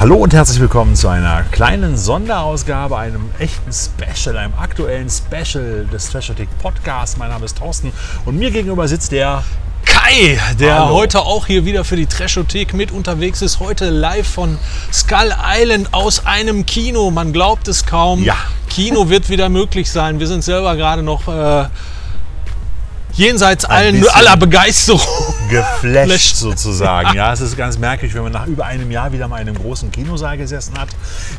Hallo und herzlich willkommen zu einer kleinen Sonderausgabe, einem echten Special, einem aktuellen Special des Trashotik Podcast. Mein Name ist Thorsten und mir gegenüber sitzt der Kai, der Hallo. heute auch hier wieder für die Trashothek mit unterwegs ist. Heute live von Skull Island aus einem Kino. Man glaubt es kaum. Ja. Kino wird wieder möglich sein. Wir sind selber gerade noch äh, jenseits allen, aller Begeisterung. geflasht Flasht. sozusagen. Ja, es ist ganz merkwürdig, wenn man nach über einem Jahr wieder mal in einem großen Kinosaal gesessen hat.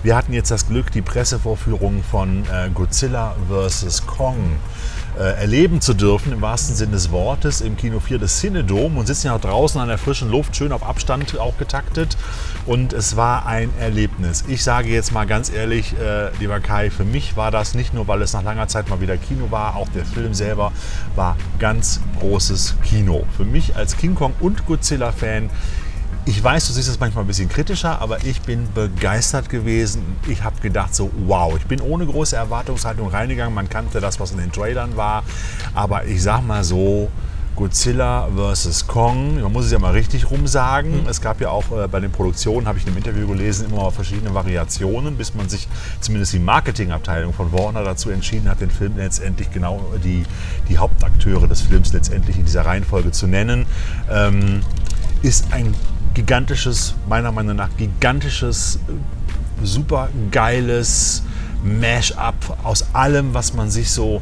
Wir hatten jetzt das Glück, die Pressevorführung von äh, Godzilla vs. Kong äh, erleben zu dürfen, im wahrsten Sinne des Wortes, im Kino 4 des Cinedom und sitzen ja draußen an der frischen Luft, schön auf Abstand auch getaktet. Und es war ein Erlebnis. Ich sage jetzt mal ganz ehrlich, äh, lieber Kai, für mich war das nicht nur, weil es nach langer Zeit mal wieder Kino war, auch der Film selber war ganz großes Kino. Für mich als King Kong und Godzilla-Fan ich weiß, du siehst es manchmal ein bisschen kritischer, aber ich bin begeistert gewesen. Ich habe gedacht so, wow, ich bin ohne große Erwartungshaltung reingegangen. Man kannte das, was in den Trailern war. Aber ich sag mal so, Godzilla vs. Kong, man muss es ja mal richtig rum sagen. Es gab ja auch äh, bei den Produktionen, habe ich in einem Interview gelesen, immer mal verschiedene Variationen, bis man sich zumindest die Marketingabteilung von Warner dazu entschieden hat, den Film letztendlich genau die, die Hauptakteure des Films letztendlich in dieser Reihenfolge zu nennen. Ähm, ist ein gigantisches, meiner Meinung nach gigantisches, äh, super geiles Mash-up aus allem, was man sich so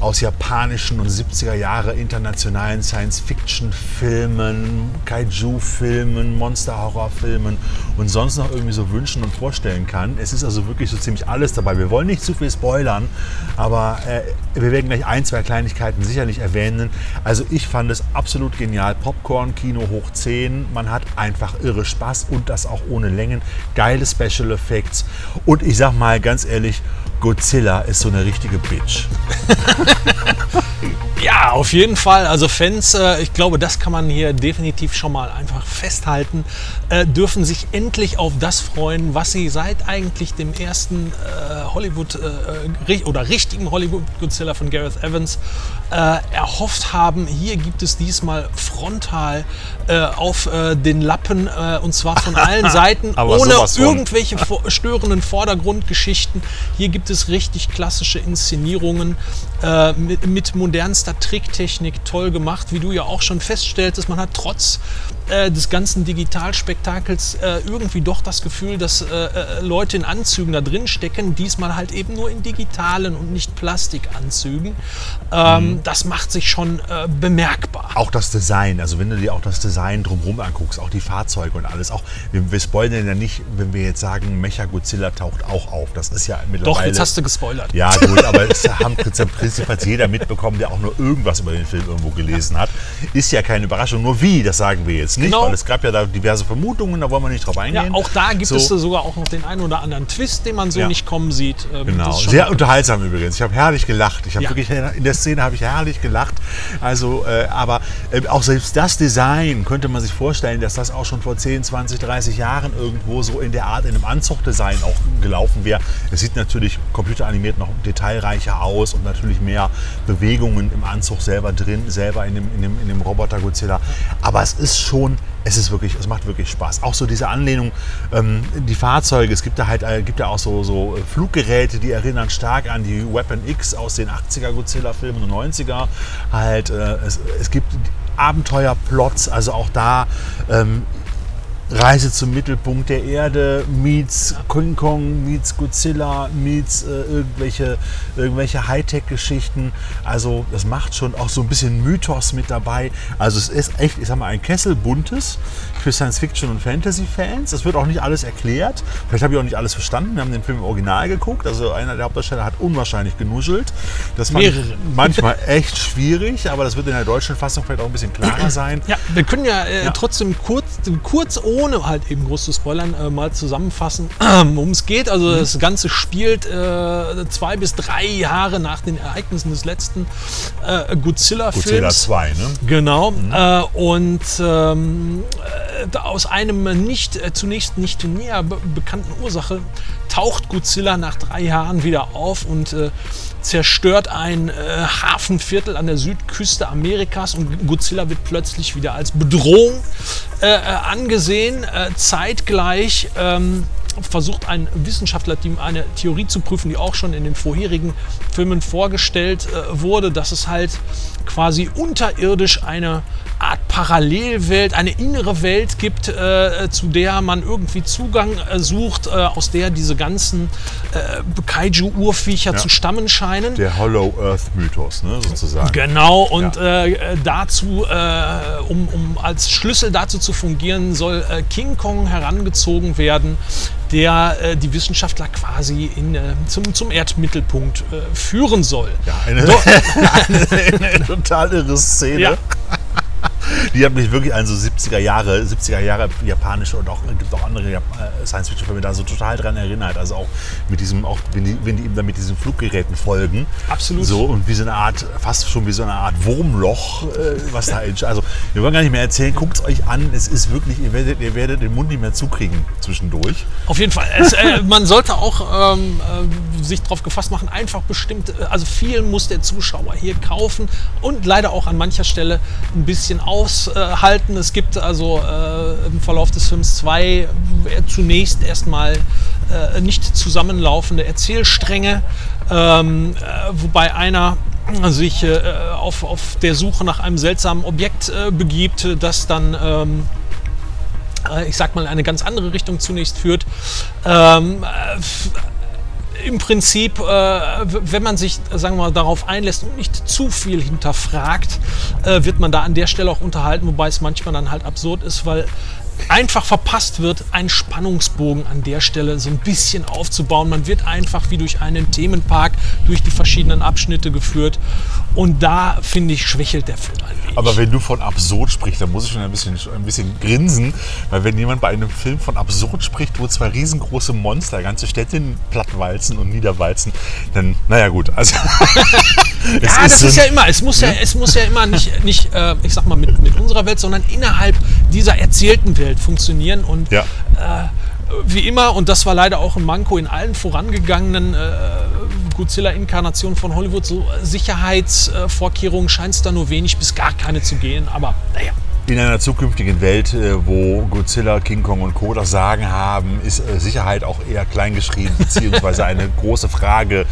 aus japanischen und 70er Jahre internationalen Science-Fiction-Filmen, Kaiju-Filmen, Monster-Horror-Filmen und sonst noch irgendwie so wünschen und vorstellen kann. Es ist also wirklich so ziemlich alles dabei. Wir wollen nicht zu viel spoilern, aber äh, wir werden gleich ein, zwei Kleinigkeiten sicherlich erwähnen. Also ich fand es absolut genial. Popcorn-Kino hoch 10. Man hat einfach irre Spaß und das auch ohne Längen. Geile Special Effects. Und ich sag mal ganz ehrlich, Godzilla ist so eine richtige Bitch. Ja, auf jeden Fall. Also Fans, äh, ich glaube, das kann man hier definitiv schon mal einfach festhalten, äh, dürfen sich endlich auf das freuen, was sie seit eigentlich dem ersten äh, Hollywood äh, ri- oder richtigen Hollywood Godzilla von Gareth Evans äh, erhofft haben. Hier gibt es diesmal frontal äh, auf äh, den Lappen äh, und zwar von allen Seiten, ohne irgendwelche störenden Vordergrundgeschichten. Hier gibt es richtig klassische Inszenierungen äh, mit, mit modernster Tricktechnik, toll gemacht, wie du ja auch schon feststelltest. Man hat trotz äh, des ganzen Digitalspektakels äh, irgendwie doch das Gefühl, dass äh, äh, Leute in Anzügen da drin stecken, diesmal halt eben nur in digitalen und nicht Plastikanzügen. Ähm, Das macht sich schon äh, bemerkbar. Auch das Design, also wenn du dir auch das Design drumherum anguckst, auch die Fahrzeuge und alles, auch wir, wir spoilern ja nicht, wenn wir jetzt sagen, Mecha Godzilla taucht auch auf. Das ist ja mittlerweile. Doch, jetzt hast du gespoilert. Ja, gut, aber es haben prinzip- prinzipiell jeder mitbekommen, der auch nur irgendwas über den Film irgendwo gelesen hat. Ist ja keine Überraschung. Nur wie, das sagen wir jetzt nicht, Genau. weil es gab ja da diverse Vermutungen, da wollen wir nicht drauf Ja, eingehen. auch da gibt So. es sogar auch noch den einen oder anderen Twist, den man so Ja. nicht kommen sieht. Ähm, Genau, sehr unterhaltsam übrigens. Ich habe herrlich gelacht. Ich habe Ja. wirklich in der Szene habe ich herrlich gelacht. Also, äh, aber äh, auch selbst das Design könnte man sich vorstellen, dass das auch schon vor 10, 20, 30 Jahren irgendwo so in der Art in einem Anzuchtdesign auch gelaufen wäre. Es sieht natürlich computeranimiert noch detailreicher aus und natürlich mehr Bewegungen im Anzug selber drin, selber in dem, in dem, in dem Roboter Godzilla. Aber es ist schon es ist wirklich, es macht wirklich Spaß. Auch so diese Anlehnung, ähm, die Fahrzeuge, es gibt da halt, äh, gibt ja auch so, so äh, Fluggeräte, die erinnern stark an die Weapon X aus den 80er Godzilla-Filmen und 90er. Halt, äh, es, es gibt Abenteuerplots, also auch da ähm, Reise zum Mittelpunkt der Erde meets King Kong, meets Godzilla, meets äh, irgendwelche, irgendwelche Hightech-Geschichten. Also das macht schon auch so ein bisschen Mythos mit dabei. Also es ist echt, ich sag mal, ein Kessel buntes für Science-Fiction- und Fantasy-Fans. Es wird auch nicht alles erklärt. Vielleicht habe ich auch nicht alles verstanden. Wir haben den Film im Original geguckt. Also einer der Hauptdarsteller hat unwahrscheinlich genuschelt. Das Mehrere. manchmal echt schwierig, aber das wird in der deutschen Fassung vielleicht auch ein bisschen klarer sein. Ja, wir können ja, äh, Ja. trotzdem kurz, kurz ohne halt eben groß zu spoilern, äh, mal zusammenfassen, worum es geht. Also Mhm. das Ganze spielt äh, zwei bis drei Jahre nach den Ereignissen des letzten äh, Godzilla-Films. Godzilla 2, ne? Genau. Äh, und ähm, äh, aus einem nicht äh, zunächst nicht näher be bekannten Ursache taucht Godzilla nach drei Jahren wieder auf und äh, zerstört ein äh, Hafenviertel an der Südküste Amerikas und Godzilla wird plötzlich wieder als Bedrohung äh, äh angesehen. Äh, zeitgleich ähm, versucht ein Wissenschaftler eine Theorie zu prüfen, die auch schon in den vorherigen Filmen vorgestellt äh, wurde, dass es halt quasi unterirdisch eine Art Parallelwelt, eine innere Welt gibt, äh, zu der man irgendwie Zugang äh, sucht, äh, aus der diese ganzen äh, Kaiju-Urviecher ja. zu stammen scheinen. Der Hollow Earth-Mythos, ne, sozusagen. Genau, und ja. Äh, dazu, äh, um, um als Schlüssel dazu zu fungieren, soll King Kong herangezogen werden, der die Wissenschaftler quasi in, zum, zum Erdmittelpunkt führen soll. Ja, eine, eine, eine total irre Szene. Ja. Die hat mich wirklich an so 70er Jahre, 70er Jahre japanische und auch gibt auch andere äh, Science-Fiction-Filme da so total dran erinnert. Also auch mit diesem, auch wenn die, wenn die eben dann mit diesen Fluggeräten folgen. Absolut. So und wie so eine Art, fast schon wie so eine Art Wurmloch, äh, was da ist. Also wir wollen gar nicht mehr erzählen, guckt es euch an. Es ist wirklich, ihr werdet, ihr werdet den Mund nicht mehr zukriegen zwischendurch. Auf jeden Fall. Es, äh, man sollte auch ähm, äh, sich darauf gefasst machen, einfach bestimmt, äh, also viel muss der Zuschauer hier kaufen und leider auch an mancher Stelle ein bisschen auf aushalten. Es gibt also äh, im Verlauf des Films zwei äh, zunächst erstmal äh, nicht zusammenlaufende Erzählstränge, ähm, äh, wobei einer sich äh, auf, auf der Suche nach einem seltsamen Objekt begibt, das dann ähm, ich sag mal, eine ganz andere Richtung zunächst führt. Ähm, im Prinzip, äh, wenn man sich, sagen wir mal, darauf einlässt und nicht zu viel hinterfragt, äh, wird man da an der Stelle auch unterhalten, wobei es manchmal dann halt absurd ist, weil einfach verpasst wird, einen Spannungsbogen an der Stelle so ein bisschen aufzubauen. Man wird einfach wie durch einen Themenpark durch die verschiedenen Abschnitte geführt. Und da, finde ich, schwächelt der Film ein wenig. Aber wenn du von absurd sprichst, dann muss ich schon ein bisschen, ein bisschen grinsen. Weil wenn jemand bei einem Film von absurd spricht, wo zwei riesengroße Monster ganze Städte plattwalzen und niederwalzen, dann, naja gut. Also, ja, das ist ja immer, es muss ja, es muss ja immer nicht, nicht äh, ich sag mal, mit, mit unserer Welt, sondern innerhalb dieser erzählten Welt Welt funktionieren. Und ja. äh, wie immer, und das war leider auch ein Manko in allen vorangegangenen äh, Godzilla-Inkarnationen von Hollywood, so Sicherheitsvorkehrungen scheint es da nur wenig bis gar keine zu gehen. Aber naja. In einer zukünftigen Welt, äh, wo Godzilla, King Kong und Co. das Sagen haben, ist äh, Sicherheit auch eher kleingeschrieben, beziehungsweise eine große Frage,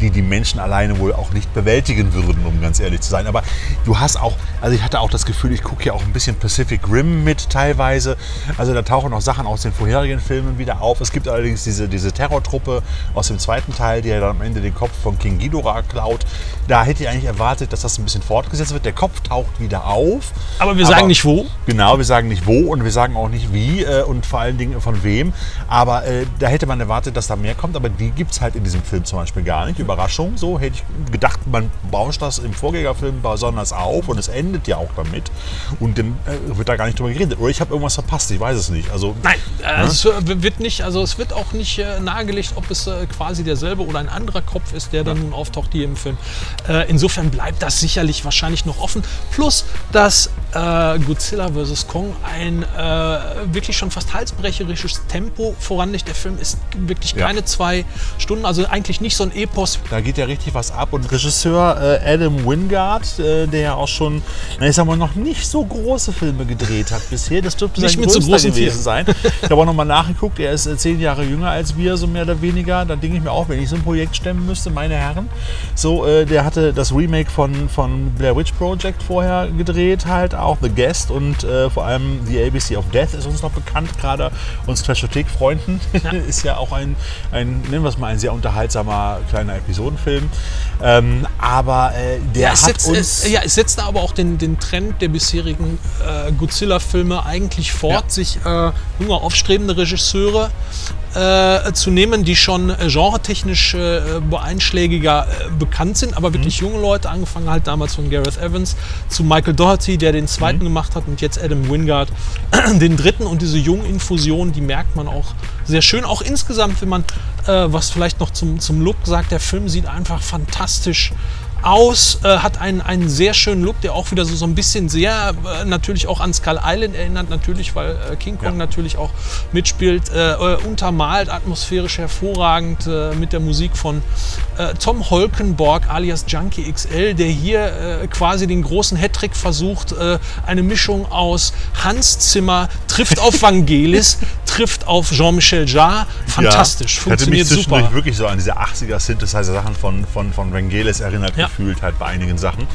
die die Menschen alleine wohl auch nicht bewältigen würden, um ganz ehrlich zu sein. Aber du hast auch, also ich hatte auch das Gefühl, ich gucke ja auch ein bisschen Pacific Rim mit teilweise. Also da tauchen auch Sachen aus den vorherigen Filmen wieder auf. Es gibt allerdings diese, diese Terrortruppe aus dem zweiten Teil, die ja dann am Ende den Kopf von King Ghidorah klaut. Da hätte ich eigentlich erwartet, dass das ein bisschen fortgesetzt wird. Der Kopf taucht wieder auf. Aber wir sagen aber, nicht wo. Genau, wir sagen nicht wo und wir sagen auch nicht wie äh, und vor allen Dingen von wem. Aber äh, da hätte man erwartet, dass da mehr kommt. Aber die gibt es halt in diesem Film zum Beispiel gar nicht. Überraschung. So hätte ich gedacht, man bauscht das im Vorgängerfilm besonders auf und es endet ja auch damit. Und dann äh, wird da gar nicht drüber geredet. Oder ich habe irgendwas verpasst, ich weiß es nicht. Also, Nein, äh, es wird nicht, also es wird auch nicht äh, nahegelegt, ob es äh, quasi derselbe oder ein anderer Kopf ist, der dann nun auftaucht hier im Film. Insofern bleibt das sicherlich wahrscheinlich noch offen. Plus, dass äh, Godzilla vs. Kong ein wirklich schon fast halsbrecherisches Tempo voranlegt. Der Film ist wirklich keine ja. zwei Stunden, also eigentlich nicht so ein Epos. Da geht ja richtig was ab. Und Regisseur äh, Adam Wingard, äh, der ja auch schon, na, ich sag mal, noch nicht so große Filme gedreht hat bisher, das dürfte nicht sein mit so großen gewesen sein. Ich habe auch nochmal nachgeguckt, er ist äh, zehn Jahre jünger als wir, so mehr oder weniger. Da denke ich mir auch, wenn ich so ein Projekt stemmen müsste, meine Herren. So, äh, der hatte das Remake von, von Blair Witch Project vorher gedreht, halt auch The Guest und äh, vor allem The ABC of Death ist uns noch bekannt, gerade uns Trashothek-Freunden. Ja. ist ja auch ein, ein, nennen wir es mal, ein sehr unterhaltsamer kleiner Episodenfilm. Ähm, aber äh, der ja, hat setzt, uns... Äh, ja, es setzt aber auch den, den Trend der bisherigen äh, Godzilla-Filme eigentlich fort, ja. sich äh, junge, aufstrebende Regisseure äh, zu nehmen, die schon äh, genretechnisch äh, beeinschlägiger äh, bekannt sind, aber wirklich mhm. junge Leute, angefangen halt damals von Gareth Evans zu Michael Doherty, der den zweiten mhm. gemacht hat und jetzt Adam Wingard den dritten und diese Junginfusion, die merkt man auch sehr schön. Auch insgesamt, wenn man äh, was vielleicht noch zum, zum Look sagt, der Film sieht einfach fantastisch aus, äh, hat einen, einen sehr schönen Look, der auch wieder so, so ein bisschen sehr äh, natürlich auch an Skull Island erinnert, natürlich, weil äh, King Kong Ja. natürlich auch mitspielt, äh, äh, untermalt, atmosphärisch hervorragend äh, mit der Musik von Tom Holkenborg alias Junkie XL, der hier quasi den großen Hattrick versucht, eine Mischung aus Hans Zimmer, trifft auf Vangelis, trifft auf Jean-Michel Jarre, fantastisch, Ja, mich funktioniert zwischendurch super. wirklich so an diese 80er Synthesizer-Sachen von, von, von Vangelis erinnert Ja. gefühlt halt bei einigen Sachen.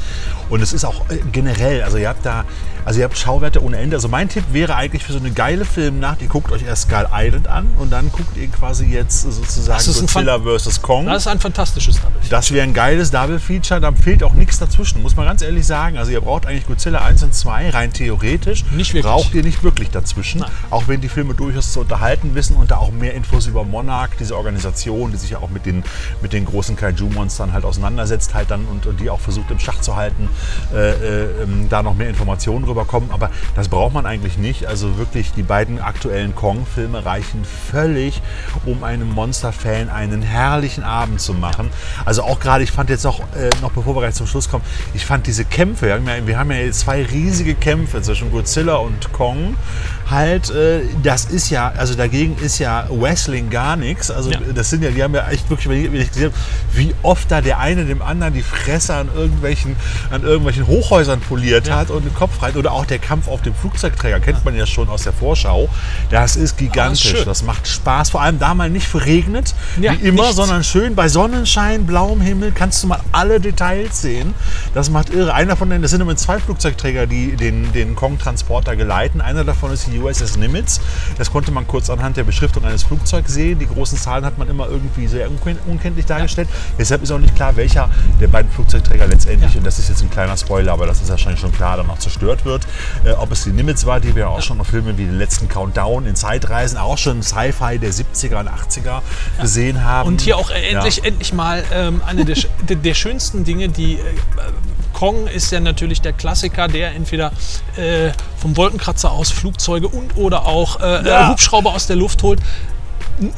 Und es ist auch äh, generell, also ihr habt da, also ihr habt Schauwerte ohne Ende. Also mein Tipp wäre eigentlich für so eine geile Filmnacht, ihr guckt euch erst Skull Island an und dann guckt ihr quasi jetzt sozusagen Das ist ein Godzilla vs. Kong. Das ist ein fantastisches Double. Das wäre ein geiles Double-Feature, da fehlt auch nichts dazwischen, muss man ganz ehrlich sagen. Also ihr braucht eigentlich Godzilla 1 und 2 rein theoretisch. Nicht wirklich. Braucht ihr nicht wirklich dazwischen. Nein. Auch wenn die Filme durchaus zu unterhalten wissen und da auch mehr Infos über Monarch, diese Organisation, die sich ja auch mit den, mit den großen Kaiju-Monstern halt auseinandersetzt halt dann und, und die auch versucht im Schach zu halten, äh, äh, ähm, da noch mehr Informationen rüberkommen. Aber das braucht man eigentlich nicht. Also wirklich, die beiden aktuellen Kong-Filme reichen völlig, um einem Monster-Fan einen herrlichen Abend zu machen. Also auch gerade, ich fand jetzt auch, äh, noch bevor wir gleich zum Schluss kommen, ich fand diese Kämpfe, wir haben ja, ja jetzt zwei riesige Kämpfe zwischen Godzilla und Kong. Halt, äh, das ist ja, also dagegen ist ja Wrestling gar nichts. Also Ja. das sind ja, die haben ja echt wirklich, wenn ich, gesehen habe, wie oft da der eine dem anderen die Fresse an irgendwelchen, an irgendwelchen Hochhäusern poliert hat und den Kopf rein. Oder auch der Kampf auf dem Flugzeugträger, kennt man ja schon aus der Vorschau. Das ist gigantisch. schön. das macht Spaß. Vor allem da mal nicht verregnet, Ja, wie immer, nichts. sondern schön bei Sonnenschein, blauem Himmel kannst du mal alle Details sehen. Das macht irre. Einer von denen, das sind immer zwei Flugzeugträger, die den, den Kong-Transporter geleiten. Einer davon ist die USS Nimitz. Das konnte man kurz anhand der Beschriftung eines Flugzeugs sehen. Die großen Zahlen hat man immer irgendwie sehr unken- unkenntlich dargestellt. Deshalb ist auch nicht klar, welcher der beiden Flugzeugträger letztendlich, Ja. und das ist jetzt ein kleiner Spoiler, aber das ist wahrscheinlich schon klar, dann auch zerstört wird. Äh, ob es die Nimitz war, die wir auch schon noch Filme wie den letzten Countdown in Zeitreisen, auch schon Sci-Fi der 70er und 80er gesehen haben. Und hier auch endlich, Ja. endlich mal ähm, eine der, der, schönsten Dinge, die äh, Kong ist ja natürlich der Klassiker, der entweder äh, vom Wolkenkratzer aus Flugzeuge und oder auch äh, Ja. äh, Hubschrauber aus der Luft holt.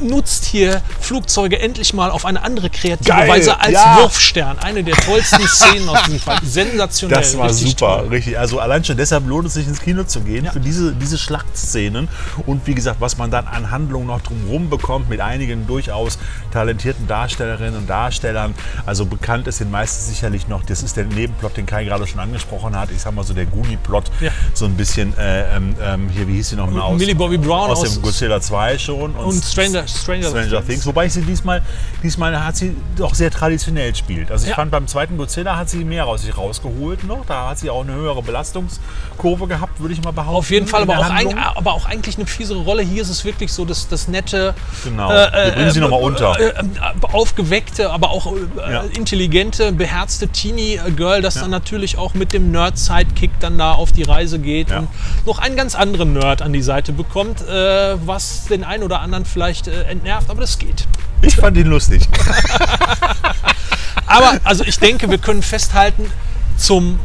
Nutzt hier Flugzeuge endlich mal auf eine andere kreative Geil, Weise als ja. Wurfstern. Eine der tollsten Szenen aus diesem Fall. Sensationell. Das war richtig super, toll. richtig. Also allein schon deshalb lohnt es sich ins Kino zu gehen Ja. für diese, diese Schlachtszenen und wie gesagt, was man dann an Handlung noch drumherum bekommt mit einigen durchaus talentierten Darstellerinnen und Darstellern. Also bekannt ist den meisten sicherlich noch, das ist der Nebenplot, den Kai gerade schon angesprochen hat. Ich sag mal so der Goonie-Plot, Ja. so ein bisschen äh, ähm, ähm, hier, wie hieß sie noch mal aus? Millie Bobby Brown aus, aus- dem Godzilla 2 schon Und Stranger, Stranger, Stranger Things. Wobei ich sie diesmal, diesmal hat sie doch sehr traditionell spielt. Also ich Ja. fand beim zweiten Godzilla hat sie mehr aus sich rausgeholt noch. Da hat sie auch eine höhere Belastungskurve gehabt, würde ich mal behaupten. Auf jeden Fall, aber auch, ein, aber auch eigentlich eine fiesere Rolle. Hier ist es wirklich so, dass das nette, Genau. Wir bringen sie noch mal unter. äh, äh, aufgeweckte, aber auch äh, Ja. intelligente, beherzte Teenie-Girl, das dann natürlich auch mit dem Nerd-Sidekick dann da auf die Reise geht Ja. und noch einen ganz anderen Nerd an die Seite bekommt, äh, was den einen oder anderen vielleicht äh, entnervt, aber das geht. Ich fand ihn lustig. Aber also ich denke, wir können festhalten, zum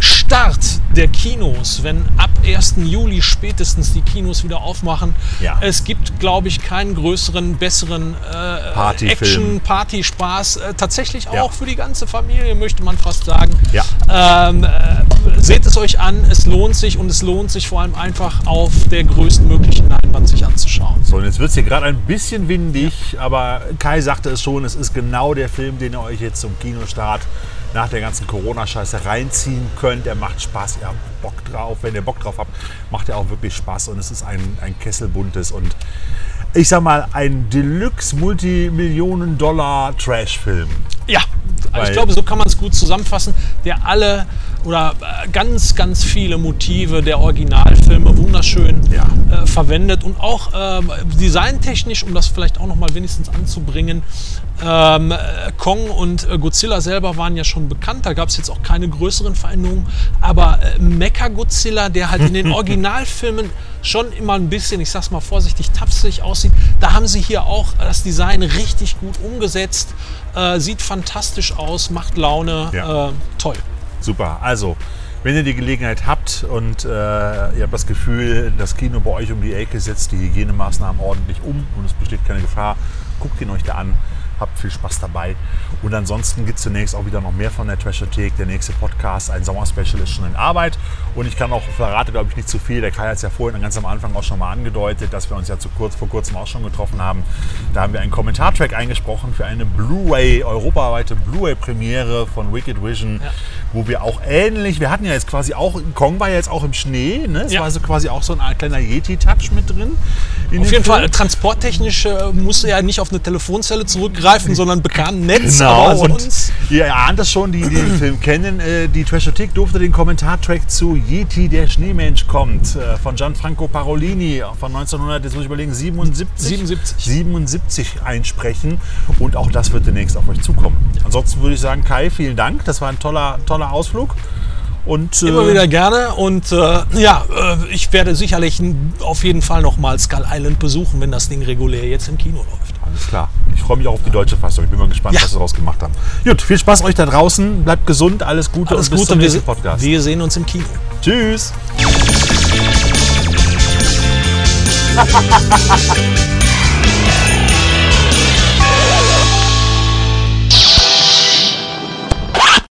Start der Kinos, wenn ab 1. Juli spätestens die Kinos wieder aufmachen, Ja. es gibt, glaube ich, keinen größeren, besseren äh, Partyfilm. Action, Party-Spaß. Äh, tatsächlich auch Ja. für die ganze Familie, möchte man fast sagen. Ja. Ähm, äh, seht es euch an, es lohnt sich und es lohnt sich vor allem einfach auf der größtmöglichen Leinwand sich anzuschauen. So, und jetzt wird es hier gerade ein bisschen windig, aber Kai sagte es schon, es ist genau der Film, den ihr euch jetzt zum Kinostart nach der ganzen Corona-Scheiße reinziehen könnt. Er macht Spaß, ihr habt Bock drauf. Wenn ihr Bock drauf habt, macht er auch wirklich Spaß und es ist ein, ein kesselbuntes und ich sag mal, ein Deluxe-Multimillionen-Dollar-Trash-Film. Ja, also ich glaube, so kann man es gut zusammenfassen, der alle oder äh, ganz, ganz viele Motive der Originalfilme wunderschön Ja. äh, verwendet und auch ähm, designtechnisch, um das vielleicht auch noch mal wenigstens anzubringen, ähm, äh, Kong und äh, Godzilla selber waren ja schon bekannt, da gab es jetzt auch keine größeren Veränderungen, aber äh, Mecha Godzilla, der halt in den Originalfilmen schon immer ein bisschen, ich sag's mal vorsichtig, tapsig aussieht, da haben sie hier auch das Design richtig gut umgesetzt, äh, sieht fantastisch aus, macht Laune, Ja. äh, toll. Super. Also, wenn ihr die Gelegenheit habt und äh, ihr habt das Gefühl, das Kino bei euch um die Ecke setzt die Hygienemaßnahmen ordentlich um und es besteht keine Gefahr, guckt ihn euch da an. Habt viel Spaß dabei. Und ansonsten gibt es zunächst auch wieder noch mehr von der Trashothek. Der nächste Podcast, ein Sommerspecial, ist schon in Arbeit. Und ich kann auch, verrate glaube ich nicht zu viel, der Kai hat es ja vorhin ganz am Anfang auch schon mal angedeutet, dass wir uns ja zu kurz, vor kurzem auch schon getroffen haben. Da haben wir einen Kommentartrack eingesprochen für eine Blu-ray, europaweite Blu-ray-Premiere von Wicked Vision, Ja. Wo wir auch ähnlich, wir hatten ja jetzt quasi auch, Kong war ja jetzt auch im Schnee, ne? es Ja. war also quasi auch so ein kleiner Yeti-Touch mit drin. in Auf jeden Film. Fall, transporttechnisch äh, musste er nicht auf eine Telefonzelle zurückgreifen, sondern bekam ein Netz. Genau, und sonst, ihr ahnt das schon, die, die den Film kennen. Äh, die Trashothek durfte den Kommentartrack zu Yeti, der Schneemensch kommt, äh, von Gianfranco Parolini von 1900, jetzt muss ich überlegen, 77? 77. 77 einsprechen und auch das wird demnächst auf euch zukommen. Ansonsten würde ich sagen, Kai, vielen Dank. Das war ein toller, toller Ausflug. Und, Immer äh, wieder gerne und äh, ja, äh, ich werde sicherlich auf jeden Fall noch mal Skull Island besuchen, wenn das Ding regulär jetzt im Kino läuft. Alles klar. Ich freue mich auch auf die deutsche Fassung. Ich bin mal gespannt, Ja. was sie daraus gemacht haben. Gut, viel Spaß euch da draußen. Bleibt gesund, alles Gute Alles und bis Gute, zum nächsten Podcast. wir sehen uns im Kino. Tschüss.